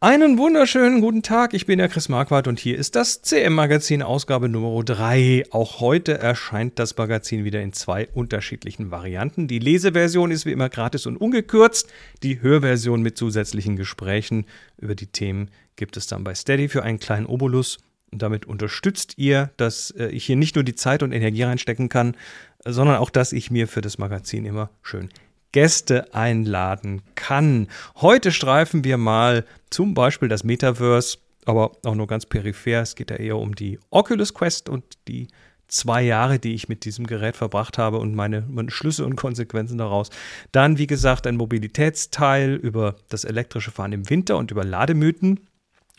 Einen wunderschönen guten Tag, ich bin der Chris Marquardt und hier ist das CM-Magazin Ausgabe Nummer 3. Auch heute erscheint das Magazin wieder in zwei unterschiedlichen Varianten. Die Leseversion ist wie immer gratis und ungekürzt. Die Hörversion mit zusätzlichen Gesprächen über die Themen gibt es dann bei Steady für einen kleinen Obolus. Und damit unterstützt ihr, dass äh, ich hier nicht nur die Zeit und Energie reinstecken kann, sondern auch, dass ich mir für das Magazin immer schön Gäste einladen kann. Heute streifen wir mal zum Beispiel das Metaverse, aber auch nur ganz peripher. Es geht ja eher um die Oculus Quest und die zwei Jahre, die ich mit diesem Gerät verbracht habe und meine, meine, Schlüsse und Konsequenzen daraus. Dann, wie gesagt, ein Mobilitätsteil über das elektrische Fahren im Winter und über Lademythen.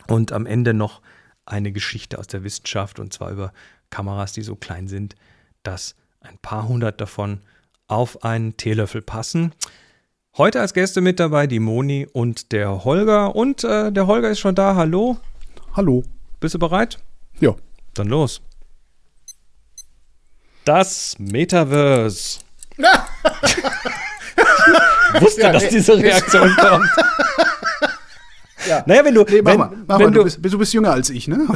Und am Ende noch eine Geschichte aus der Wissenschaft und zwar über Kameras, die so klein sind, dass ein paar hundert davon auf einen Teelöffel passen. Heute als Gäste mit dabei die Moni und der Holger. Und äh, der Holger ist schon da. Hallo. Hallo. Bist du bereit? Ja. Dann los. Das Metaverse. ich wusste, ja, dass diese Reaktion kommt. Ja. Naja, wenn du. Nee, mach wenn, mal, mach wenn mal. Du, bist, du bist jünger als ich, ne?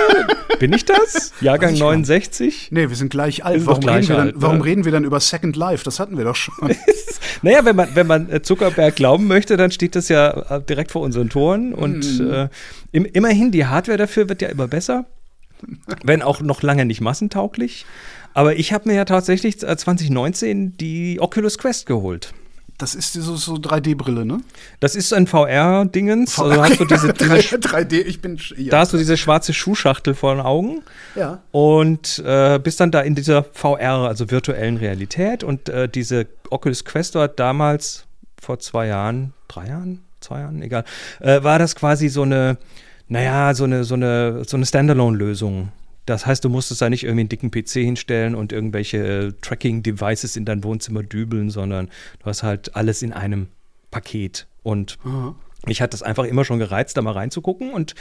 Bin ich das? Jahrgang ich 69? Nee, wir sind gleich alt. Warum, gleich reden, alt, dann, warum reden, wir dann, über Second Life? Das hatten wir doch schon. naja, wenn man, wenn man äh, Zuckerberg glauben möchte, dann steht das ja äh, direkt vor unseren Toren. Und hm. äh, im, immerhin, die Hardware dafür wird ja immer besser. wenn auch noch lange nicht massentauglich. Aber ich habe mir ja tatsächlich 2019 äh, die Oculus Quest geholt. Das ist so, so 3D-Brille, ne? Das ist ein VR-Dingens. VR also hast du diese, diese 3D, ich bin. Ja. Da hast du diese schwarze Schuhschachtel vor den Augen. Ja. Und äh, bist dann da in dieser VR, also virtuellen Realität. Und äh, diese Oculus Quest war damals vor zwei Jahren, drei Jahren, zwei Jahren, egal, äh, war das quasi so eine, naja, so eine, so eine, so eine Standalone-Lösung das heißt, du musstest da nicht irgendwie einen dicken PC hinstellen und irgendwelche äh, Tracking-Devices in dein Wohnzimmer dübeln, sondern du hast halt alles in einem Paket. Und Aha. mich hat das einfach immer schon gereizt, da mal reinzugucken. Und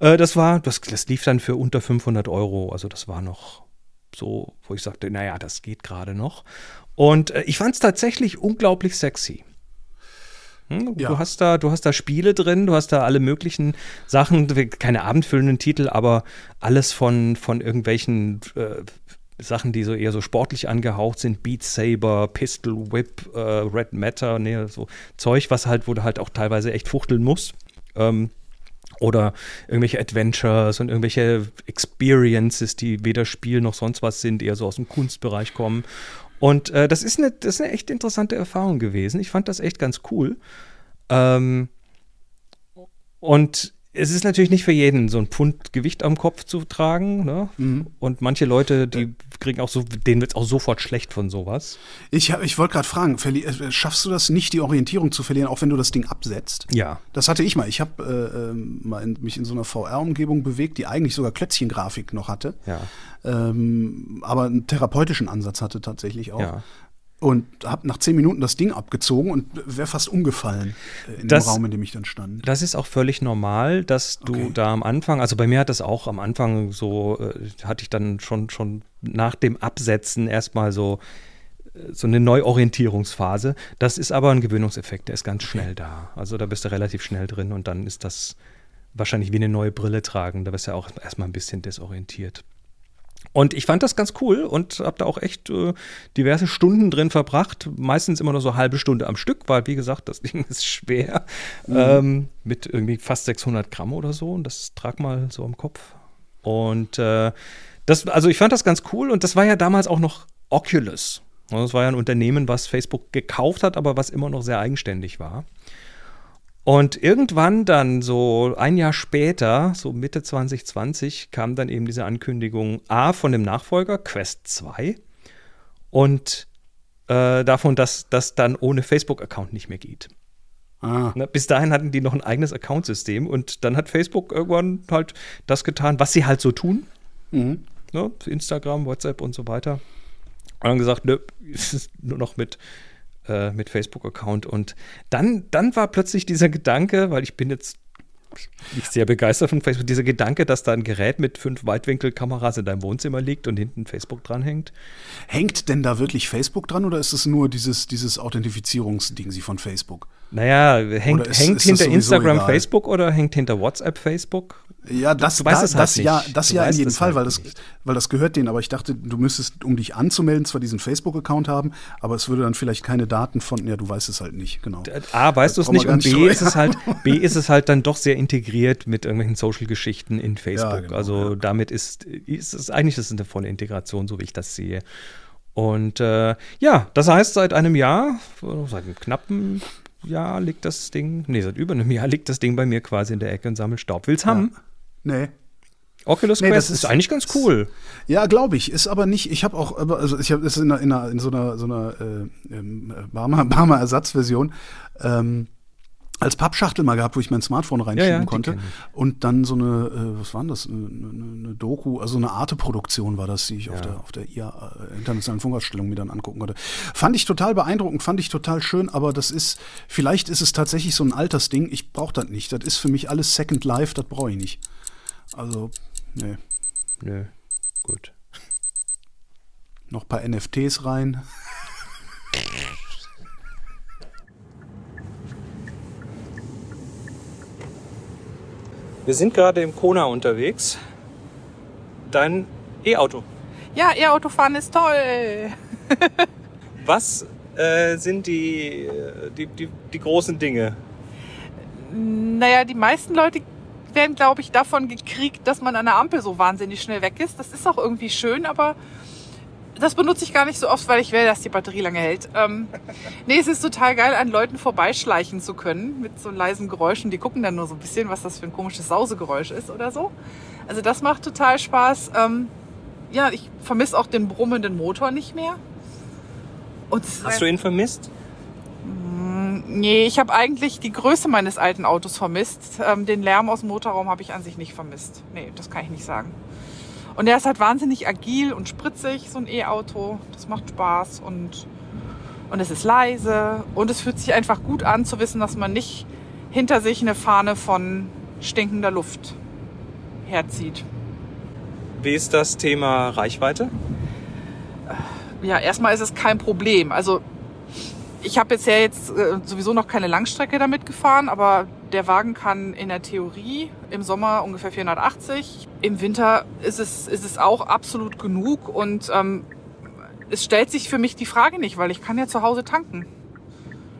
äh, das war, das, das lief dann für unter 500 Euro. Also das war noch so, wo ich sagte, naja, das geht gerade noch. Und äh, ich fand es tatsächlich unglaublich sexy. Hm? Ja. Du, hast da, du hast da Spiele drin, du hast da alle möglichen Sachen, keine abendfüllenden Titel, aber alles von, von irgendwelchen äh, Sachen, die so eher so sportlich angehaucht sind, Beat Saber, Pistol Whip, äh, Red Matter, nee, so Zeug, was halt, wo du halt auch teilweise echt fuchteln musst. Ähm, oder irgendwelche Adventures und irgendwelche Experiences, die weder Spiel noch sonst was sind, eher so aus dem Kunstbereich kommen. Und äh, das, ist eine, das ist eine echt interessante Erfahrung gewesen. Ich fand das echt ganz cool. Ähm, und es ist natürlich nicht für jeden so ein Pfund Gewicht am Kopf zu tragen. Ne? Mhm. Und manche Leute, die kriegen auch so, denen wird es auch sofort schlecht von sowas. Ich, ich wollte gerade fragen, äh, schaffst du das nicht, die Orientierung zu verlieren, auch wenn du das Ding absetzt? Ja. Das hatte ich mal. Ich habe äh, ähm, mal in, mich in so einer VR-Umgebung bewegt, die eigentlich sogar Klötzchengrafik noch hatte. Ja. Ähm, aber einen therapeutischen Ansatz hatte tatsächlich auch. Ja und habe nach zehn Minuten das Ding abgezogen und wäre fast umgefallen äh, in das, dem Raum, in dem ich dann stand. Das ist auch völlig normal, dass du okay. da am Anfang, also bei mir hat das auch am Anfang so, äh, hatte ich dann schon, schon nach dem Absetzen erstmal so, äh, so eine Neuorientierungsphase. Das ist aber ein Gewöhnungseffekt, der ist ganz schnell da. Also da bist du relativ schnell drin und dann ist das wahrscheinlich wie eine neue Brille tragen. Da bist du auch erstmal ein bisschen desorientiert. Und ich fand das ganz cool und habe da auch echt äh, diverse Stunden drin verbracht. Meistens immer nur so eine halbe Stunde am Stück, weil, wie gesagt, das Ding ist schwer. Mhm. Ähm, mit irgendwie fast 600 Gramm oder so. Und das trag mal so am Kopf. Und äh, das, also ich fand das ganz cool. Und das war ja damals auch noch Oculus. Das war ja ein Unternehmen, was Facebook gekauft hat, aber was immer noch sehr eigenständig war. Und irgendwann dann so ein Jahr später, so Mitte 2020, kam dann eben diese Ankündigung A von dem Nachfolger Quest 2 und äh, davon, dass das dann ohne Facebook-Account nicht mehr geht. Ah. Na, bis dahin hatten die noch ein eigenes Accountsystem und dann hat Facebook irgendwann halt das getan, was sie halt so tun. Mhm. Ne? Instagram, WhatsApp und so weiter. Und dann gesagt, nö, es ist nur noch mit äh, mit Facebook-Account. Und dann, dann war plötzlich dieser Gedanke, weil ich bin jetzt nicht sehr begeistert von Facebook, dieser Gedanke, dass da ein Gerät mit fünf Weitwinkelkameras in deinem Wohnzimmer liegt und hinten Facebook dranhängt. Hängt denn da wirklich Facebook dran oder ist es nur dieses, dieses Authentifizierungsding sie von Facebook? Naja, hängt, ist, hängt ist hinter Instagram egal? Facebook oder hängt hinter WhatsApp Facebook? Ja, das, du, du da, das, halt ja, das ja in jedem Fall, halt weil, das, weil das gehört denen. Aber ich dachte, du müsstest, um dich anzumelden, zwar diesen Facebook-Account haben, aber es würde dann vielleicht keine Daten von, ja, du weißt es halt nicht, genau. A, weißt du es nicht und B ist es, halt, B ist es halt dann doch sehr integriert mit irgendwelchen Social-Geschichten in Facebook. Ja, genau, also ja. damit ist, ist es eigentlich ist eine volle Integration, so wie ich das sehe. Und äh, ja, das heißt, seit einem Jahr, seit einem knappen Jahr liegt das Ding, nee, seit über einem Jahr liegt das Ding bei mir quasi in der Ecke und sammelt Staub. Will's haben? Nee. Oculus nee, Quest ist, ist, eigentlich ganz cool. Ja, glaube ich. Ist aber nicht, ich habe auch, also ich habe es in, in, in, so einer, so einer äh, ähm, Barmer, Barmer Ersatzversion. Ähm, als Pappschachtel mal gehabt, wo ich mein Smartphone reinschieben ja, ja, konnte. Und dann so eine, äh, was war denn das? Eine, eine, eine Doku, also eine Arte-Produktion war das, die ich ja. auf der, auf der IA, äh, Internationalen Funkausstellung mir dann angucken konnte. Fand ich total beeindruckend, fand ich total schön, aber das ist, vielleicht ist es tatsächlich so ein Altersding. Ich brauche das nicht. Das ist für mich alles Second Life, das brauche ich nicht. Also, nee. Nö, gut. Noch ein paar NFTs rein. Wir sind gerade im Kona unterwegs. Dein E-Auto. Ja, E-Auto fahren ist toll. Was äh, sind die, die, die, die großen Dinge? Naja, die meisten Leute werden, glaube ich, davon gekriegt, dass man an der Ampel so wahnsinnig schnell weg ist. Das ist auch irgendwie schön, aber das benutze ich gar nicht so oft, weil ich will, dass die Batterie lange hält. Ähm, nee, es ist total geil, an Leuten vorbeischleichen zu können mit so leisen Geräuschen. Die gucken dann nur so ein bisschen, was das für ein komisches Sausegeräusch ist oder so. Also das macht total Spaß. Ähm, ja, ich vermisse auch den brummenden Motor nicht mehr. Hast du ihn vermisst? Mm, nee, ich habe eigentlich die Größe meines alten Autos vermisst. Ähm, den Lärm aus dem Motorraum habe ich an sich nicht vermisst. Nee, das kann ich nicht sagen. Und er ist halt wahnsinnig agil und spritzig, so ein E-Auto. Das macht Spaß und, und es ist leise. Und es fühlt sich einfach gut an zu wissen, dass man nicht hinter sich eine Fahne von stinkender Luft herzieht. Wie ist das Thema Reichweite? Ja, erstmal ist es kein Problem. Also ich habe bisher jetzt äh, sowieso noch keine Langstrecke damit gefahren, aber der Wagen kann in der Theorie im Sommer ungefähr 480. Im Winter ist es, ist es auch absolut genug und ähm, es stellt sich für mich die Frage nicht, weil ich kann ja zu Hause tanken.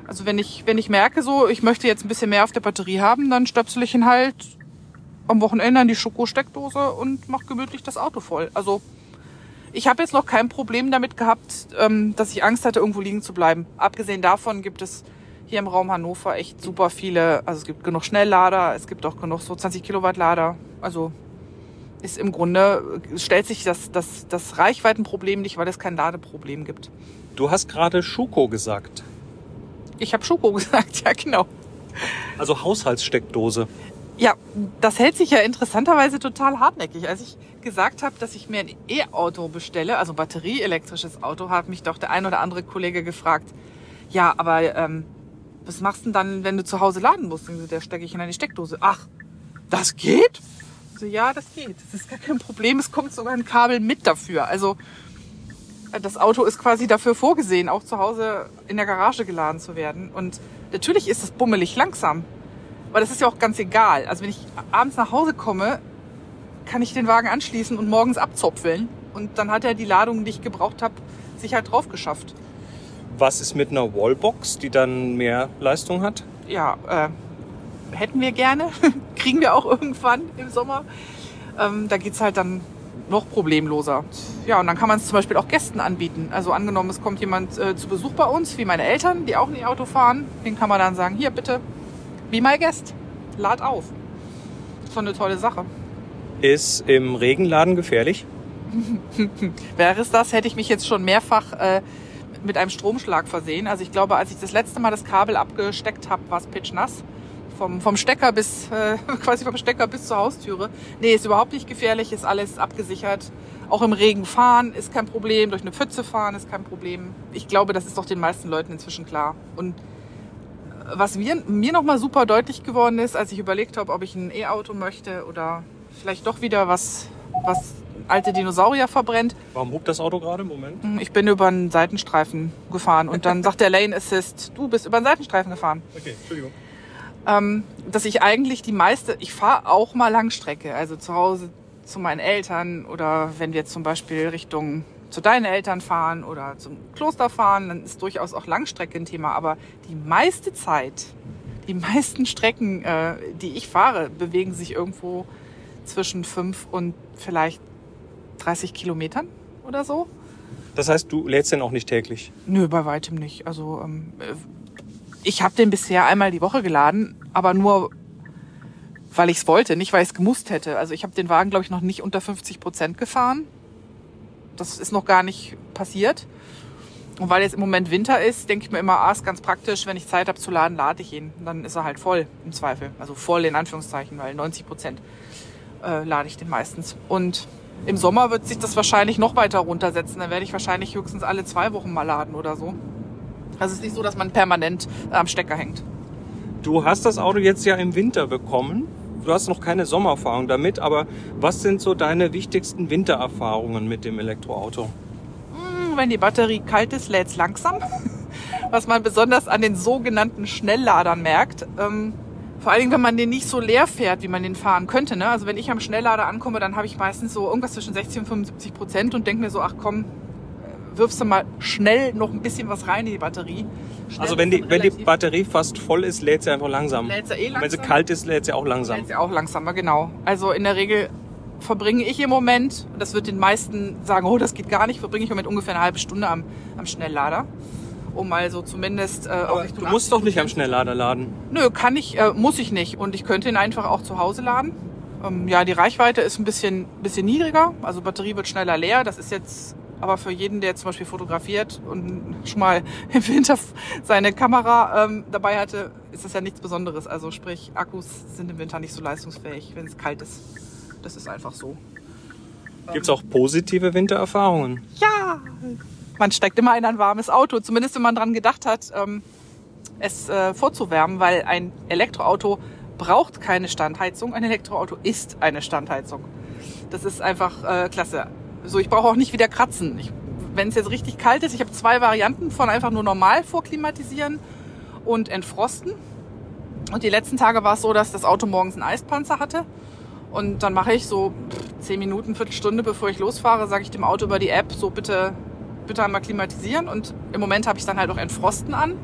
Also wenn ich, wenn ich merke, so, ich möchte jetzt ein bisschen mehr auf der Batterie haben, dann stöpsel ich ihn halt am Wochenende an die Schokosteckdose und mache gemütlich das Auto voll. Also ich habe jetzt noch kein Problem damit gehabt, ähm, dass ich Angst hatte, irgendwo liegen zu bleiben. Abgesehen davon gibt es hier im Raum Hannover echt super viele, also es gibt genug Schnelllader, es gibt auch genug so 20 Kilowatt Lader. Also ist im Grunde, stellt sich das, das, das Reichweitenproblem nicht, weil es kein Ladeproblem gibt. Du hast gerade Schuko gesagt. Ich habe Schuko gesagt, ja genau. Also Haushaltssteckdose. Ja, das hält sich ja interessanterweise total hartnäckig. Als ich gesagt habe, dass ich mir ein E-Auto bestelle, also batterieelektrisches Auto, hat mich doch der ein oder andere Kollege gefragt, ja, aber ähm, was machst du denn dann, wenn du zu Hause laden musst? Und der stecke ich in eine Steckdose. Ach, das geht? So, ja, das geht. Das ist gar kein Problem. Es kommt sogar ein Kabel mit dafür. Also das Auto ist quasi dafür vorgesehen, auch zu Hause in der Garage geladen zu werden. Und natürlich ist es bummelig langsam. Aber das ist ja auch ganz egal. Also wenn ich abends nach Hause komme, kann ich den Wagen anschließen und morgens abzopfeln. Und dann hat er die Ladung, die ich gebraucht habe, sich halt drauf geschafft. Was ist mit einer Wallbox, die dann mehr Leistung hat? Ja, äh, hätten wir gerne. Kriegen wir auch irgendwann im Sommer. Ähm, da es halt dann noch problemloser. Ja, und dann kann man es zum Beispiel auch Gästen anbieten. Also angenommen, es kommt jemand äh, zu Besuch bei uns, wie meine Eltern, die auch ein E-Auto fahren. Den kann man dann sagen, hier bitte, Be my guest. Lad auf. So eine tolle Sache. Ist im Regenladen gefährlich? Wäre es das, hätte ich mich jetzt schon mehrfach äh, mit einem Stromschlag versehen. Also ich glaube, als ich das letzte Mal das Kabel abgesteckt habe, war es pitchnass. Vom, vom Stecker bis, äh, quasi vom Stecker bis zur Haustüre. Nee, ist überhaupt nicht gefährlich, ist alles abgesichert. Auch im Regen fahren ist kein Problem, durch eine Pfütze fahren ist kein Problem. Ich glaube, das ist doch den meisten Leuten inzwischen klar. Und was mir, mir nochmal super deutlich geworden ist, als ich überlegt habe, ob ich ein E-Auto möchte oder vielleicht doch wieder was, was alte Dinosaurier verbrennt. Warum hupt das Auto gerade? Moment. Hm, ich bin über einen Seitenstreifen gefahren und dann sagt der Lane Assist, du bist über einen Seitenstreifen gefahren. Okay, Entschuldigung. Ähm, dass ich eigentlich die meiste, ich fahre auch mal Langstrecke, also zu Hause zu meinen Eltern oder wenn wir zum Beispiel Richtung zu deinen Eltern fahren oder zum Kloster fahren, dann ist durchaus auch Langstrecke ein Thema. Aber die meiste Zeit, die meisten Strecken, äh, die ich fahre, bewegen sich irgendwo zwischen fünf und vielleicht 30 Kilometern oder so. Das heißt, du lädst den auch nicht täglich? Nö, bei weitem nicht. Also ähm, äh, ich habe den bisher einmal die Woche geladen, aber nur weil ich es wollte, nicht weil ich es gemusst hätte. Also ich habe den Wagen, glaube ich, noch nicht unter 50 Prozent gefahren. Das ist noch gar nicht passiert. Und weil jetzt im Moment Winter ist, denke ich mir immer, ah, ist ganz praktisch, wenn ich Zeit habe zu laden, lade ich ihn. Dann ist er halt voll im Zweifel. Also voll in Anführungszeichen, weil 90 Prozent äh, lade ich den meistens. Und im Sommer wird sich das wahrscheinlich noch weiter runtersetzen. Dann werde ich wahrscheinlich höchstens alle zwei Wochen mal laden oder so. Also es ist nicht so, dass man permanent am Stecker hängt. Du hast das Auto jetzt ja im Winter bekommen du hast noch keine Sommererfahrung damit, aber was sind so deine wichtigsten Wintererfahrungen mit dem Elektroauto? Hm, wenn die Batterie kalt ist, lädt es langsam. Was man besonders an den sogenannten Schnellladern merkt. Vor allen Dingen, wenn man den nicht so leer fährt, wie man den fahren könnte. Ne? Also wenn ich am Schnelllader ankomme, dann habe ich meistens so irgendwas zwischen 60 und 75 Prozent und denke mir so, ach komm, wirfst du mal schnell noch ein bisschen was rein in die Batterie. Schnell also wenn die, wenn die Batterie fast voll ist, lädt sie einfach langsam. Lädt sie eh langsam. Wenn sie kalt ist, lädt sie auch langsam. Lädt sie auch langsamer, genau. Also in der Regel verbringe ich im Moment, das wird den meisten sagen, oh, das geht gar nicht, verbringe ich im Moment ungefähr eine halbe Stunde am, am Schnelllader. Um mal so zumindest äh, auch Richtung Du musst doch nicht am Schnelllader laden. Nö, kann ich, äh, muss ich nicht. Und ich könnte ihn einfach auch zu Hause laden. Ähm, ja, die Reichweite ist ein bisschen, bisschen niedriger. Also Batterie wird schneller leer. Das ist jetzt aber für jeden, der zum Beispiel fotografiert und schon mal im Winter seine Kamera ähm, dabei hatte, ist das ja nichts Besonderes. Also sprich, Akkus sind im Winter nicht so leistungsfähig, wenn es kalt ist. Das ist einfach so. Gibt es auch positive Wintererfahrungen? Ja! Man steigt immer in ein warmes Auto, zumindest wenn man daran gedacht hat, ähm, es äh, vorzuwärmen, weil ein Elektroauto braucht keine Standheizung. Ein Elektroauto ist eine Standheizung. Das ist einfach äh, klasse. So, ich brauche auch nicht wieder kratzen. Wenn es jetzt richtig kalt ist, ich habe zwei Varianten von einfach nur normal vorklimatisieren und entfrosten. Und die letzten Tage war es so, dass das Auto morgens einen Eispanzer hatte. Und dann mache ich so zehn Minuten, Viertelstunde, bevor ich losfahre, sage ich dem Auto über die App, so bitte, bitte einmal klimatisieren. Und im Moment habe ich dann halt auch Entfrosten an.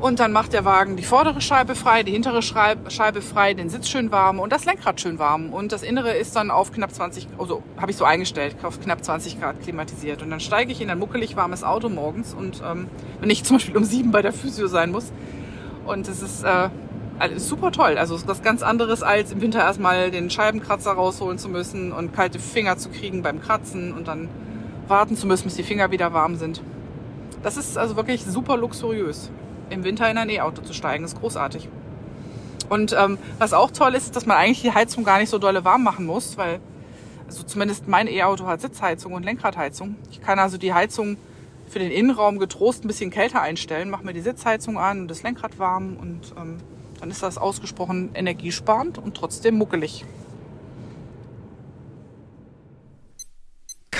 Und dann macht der Wagen die vordere Scheibe frei, die hintere Scheibe frei, den Sitz schön warm und das Lenkrad schön warm. Und das Innere ist dann auf knapp 20, also habe ich so eingestellt, auf knapp 20 Grad klimatisiert. Und dann steige ich in ein muckelig warmes Auto morgens und ähm, wenn ich zum Beispiel um sieben bei der Physio sein muss. Und es ist äh, super toll. Also es ist was ganz anderes, als im Winter erstmal den Scheibenkratzer rausholen zu müssen und kalte Finger zu kriegen beim Kratzen und dann warten zu müssen, bis die Finger wieder warm sind. Das ist also wirklich super luxuriös im Winter in ein E-Auto zu steigen. Das ist großartig. Und ähm, was auch toll ist, dass man eigentlich die Heizung gar nicht so dolle warm machen muss, weil also zumindest mein E-Auto hat Sitzheizung und Lenkradheizung. Ich kann also die Heizung für den Innenraum getrost ein bisschen kälter einstellen, mache mir die Sitzheizung an und das Lenkrad warm und ähm, dann ist das ausgesprochen energiesparend und trotzdem muckelig.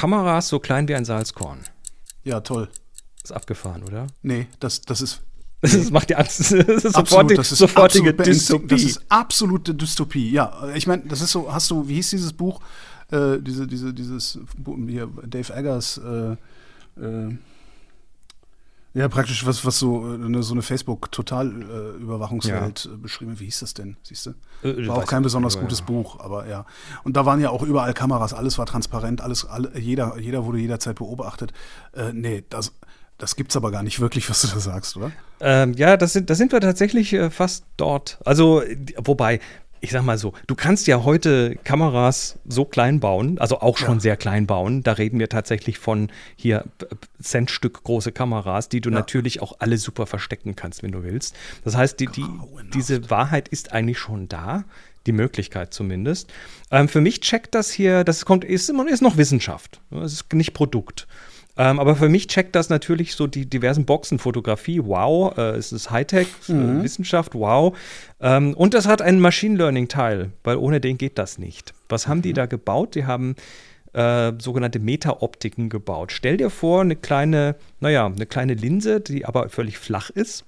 Kameras so klein wie ein Salzkorn. Ja, toll. Ist abgefahren, oder? Nee, das, das ist das macht die Angst. Das ist sofortige, das ist sofortige Dystopie. Das ist absolute Dystopie. Ja, ich meine, das ist so, hast du, wie hieß dieses Buch? Äh, diese, diese, dieses hier, Dave Eggers, äh, äh, ja, praktisch was, was so eine, äh, so eine Facebook-Total-Überwachungswelt ja. Äh, beschrieben. Wie hieß das denn? Siehst du? Äh, war auch kein besonders nicht, gutes ja. Buch, aber ja. Und da waren ja auch überall Kameras, alles war transparent, alles, alle, jeder, jeder wurde jederzeit beobachtet. Äh, nee, das, das gibt's aber gar nicht wirklich, was du da sagst, oder? Ähm, ja, das sind, das sind wir tatsächlich äh, fast dort. Also, wobei, ich sag mal so, du kannst ja heute Kameras so klein bauen, also auch schon ja. sehr klein bauen. Da reden wir tatsächlich von hier Centstück große Kameras, die du ja. natürlich auch alle super verstecken kannst, wenn du willst. Das heißt, die, die, diese Wahrheit ist eigentlich schon da. Die Möglichkeit zumindest. Ähm, für mich checkt das hier, das kommt, ist, ist noch Wissenschaft. Es ist nicht Produkt. Ähm, aber für mich checkt das natürlich so die diversen Boxen. Fotografie, wow. Äh, es ist Hightech, äh, mhm. Wissenschaft, wow. Ähm, und das hat einen Machine Learning-Teil, weil ohne den geht das nicht. Was haben die mhm. da gebaut? Die haben äh, sogenannte Meta-Optiken gebaut. Stell dir vor, eine kleine, naja, eine kleine Linse, die aber völlig flach ist,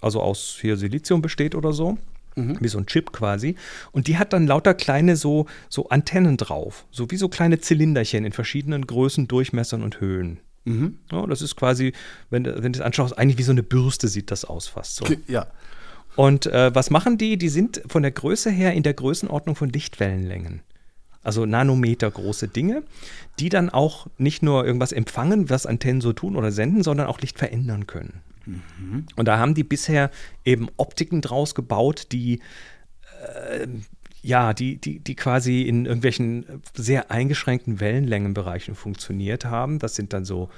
also aus hier Silizium besteht oder so. Mhm. Wie so ein Chip quasi. Und die hat dann lauter kleine so, so Antennen drauf. So wie so kleine Zylinderchen in verschiedenen Größen, Durchmessern und Höhen. Mhm. Ja, das ist quasi, wenn, wenn du es anschaust, eigentlich wie so eine Bürste sieht das aus fast so. Ja. Und äh, was machen die? Die sind von der Größe her in der Größenordnung von Lichtwellenlängen. Also Nanometer große Dinge, die dann auch nicht nur irgendwas empfangen, was Antennen so tun oder senden, sondern auch Licht verändern können. Mhm. Und da haben die bisher eben Optiken draus gebaut, die äh, ja, die, die, die quasi in irgendwelchen sehr eingeschränkten Wellenlängenbereichen funktioniert haben. Das sind dann so,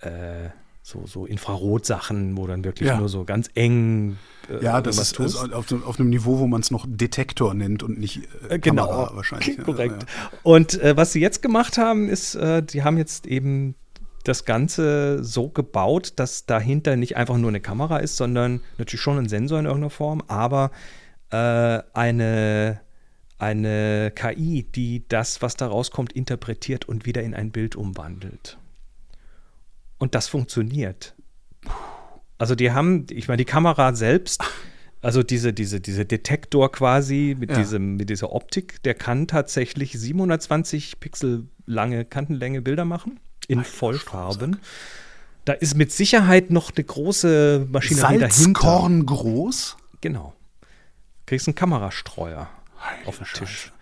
äh, so, so Infrarotsachen, wo dann wirklich ja. nur so ganz eng. Äh, ja, das ist, ist auf, auf, einem Niveau, wo man es noch Detektor nennt und nicht äh, genau. Kamera wahrscheinlich. Korrekt. Ja. Und äh, was sie jetzt gemacht haben, ist, äh, die haben jetzt eben das Ganze so gebaut, dass dahinter nicht einfach nur eine Kamera ist, sondern natürlich schon ein Sensor in irgendeiner Form, aber äh, eine eine KI, die das, was da rauskommt, interpretiert und wieder in ein Bild umwandelt. Und das funktioniert. Also die haben, ich meine, die Kamera selbst, also diese, diese, diese Detektor quasi mit, ja. diesem, mit dieser Optik, der kann tatsächlich 720 Pixel lange Kantenlänge Bilder machen in Vollfarben. Da ist mit Sicherheit noch eine große Maschinerie Salzkorn dahinter. Salzkorn groß? Genau. Kriegst einen Kamerastreuer auf den Tisch.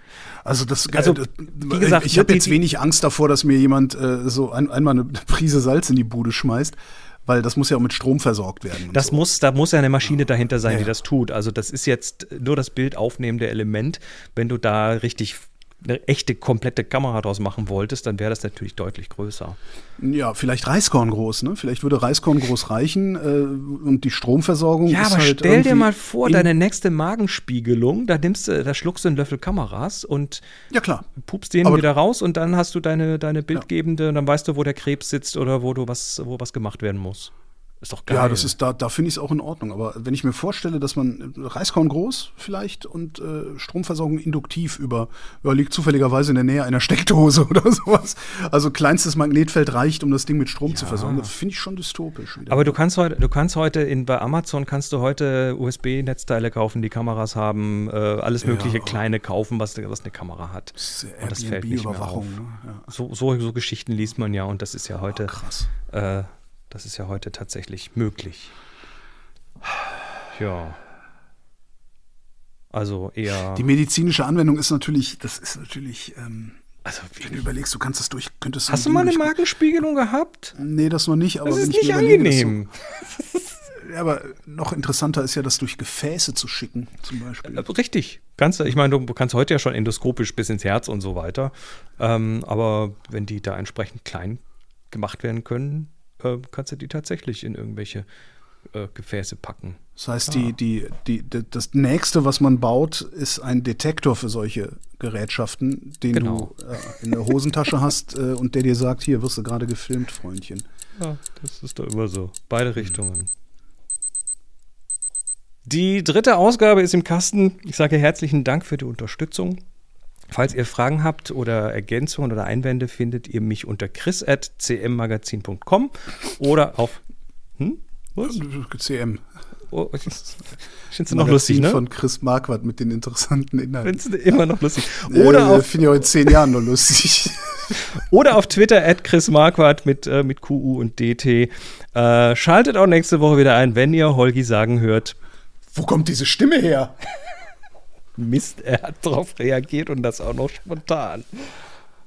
Also das, also, äh, wie gesagt, ich habe jetzt wenig Angst davor, dass mir jemand äh, so ein, einmal eine Prise Salz in die Bude schmeißt, weil das muss ja auch mit Strom versorgt werden. Das so. muss, da muss ja eine Maschine dahinter sein, ja, die das tut. Also das ist jetzt nur das Bild aufnehmende Element. Wenn du da richtig eine echte, komplette Kamera draus machen wolltest, dann wäre das natürlich deutlich größer. Ja, vielleicht Reiskorn groß, ne? Vielleicht würde Reiskorn groß reichen äh, und die Stromversorgung ja, ist aber halt stell dir mal vor, deine nächste Magenspiegelung, da nimmst du, da schluckst du einen Löffel Kameras und ja, klar. pupst den aber wieder raus und dann hast du deine, deine bildgebende, ja. und dann weißt du, wo der Krebs sitzt oder wo du was, wo was gemacht werden muss. Ist doch geil. Ja, das ist, da, da finde ich es auch in Ordnung. Aber wenn ich mir vorstelle, dass man Reiskorn groß vielleicht und äh, Stromversorgung induktiv über, ja, liegt zufälligerweise in der Nähe einer Steckdose oder sowas. Also kleinstes Magnetfeld reicht, um das Ding mit Strom ja. zu versorgen. Das finde ich schon dystopisch. Wieder. Aber du kannst heute, du kannst heute in, bei Amazon kannst du heute USB-Netzteile kaufen, die Kameras haben, äh, alles mögliche ja. kleine kaufen, was, was eine Kamera hat. Das ist und das fällt nicht mehr auf. Ne? So, so, so, Geschichten liest man ja und das ist ja heute. Oh, krass. Äh, das ist ja heute tatsächlich möglich. Ja. Also eher. Die medizinische Anwendung ist natürlich, das ist natürlich. Ähm, also, wenn du überlegst, du kannst das durch, könntest Hast du mal eine Magenspiegelung gehabt? Nee, das noch nicht, aber das ist nicht angenehm. So, aber noch interessanter ist ja, das durch Gefäße zu schicken, zum Beispiel. Äh, richtig. Kannst, ich meine, du kannst heute ja schon endoskopisch bis ins Herz und so weiter. Ähm, aber wenn die da entsprechend klein gemacht werden können, äh, kannst du die tatsächlich in irgendwelche äh, Gefäße packen. Das heißt, ja. die, die, die, das nächste, was man baut, ist ein Detektor für solche Gerätschaften, den genau. du äh, in der Hosentasche hast äh, und der dir sagt, hier wirst du gerade gefilmt, Freundchen. Ja, das ist doch immer so. Beide hm. Richtungen. Die dritte Ausgabe ist im Kasten. Ich sage herzlichen Dank für die Unterstützung. Falls ihr Fragen habt oder Ergänzungen oder Einwände, findet ihr mich unter chris.cmmagazin.com oder auf hm? Was? CM. Oh, Findest du noch lustig, ne? von Chris Marquardt mit den interessanten Inhalten. Findest du immer noch lustig. Oder äh, finde ich auch in zehn Jahren noch lustig. Oder auf Twitter at Chris Marquardt mit, äh, mit QU und DT. Äh, schaltet auch nächste Woche wieder ein, wenn ihr Holgi sagen hört. Wo kommt diese Stimme her? Mist, er hat darauf reagiert und das auch noch spontan.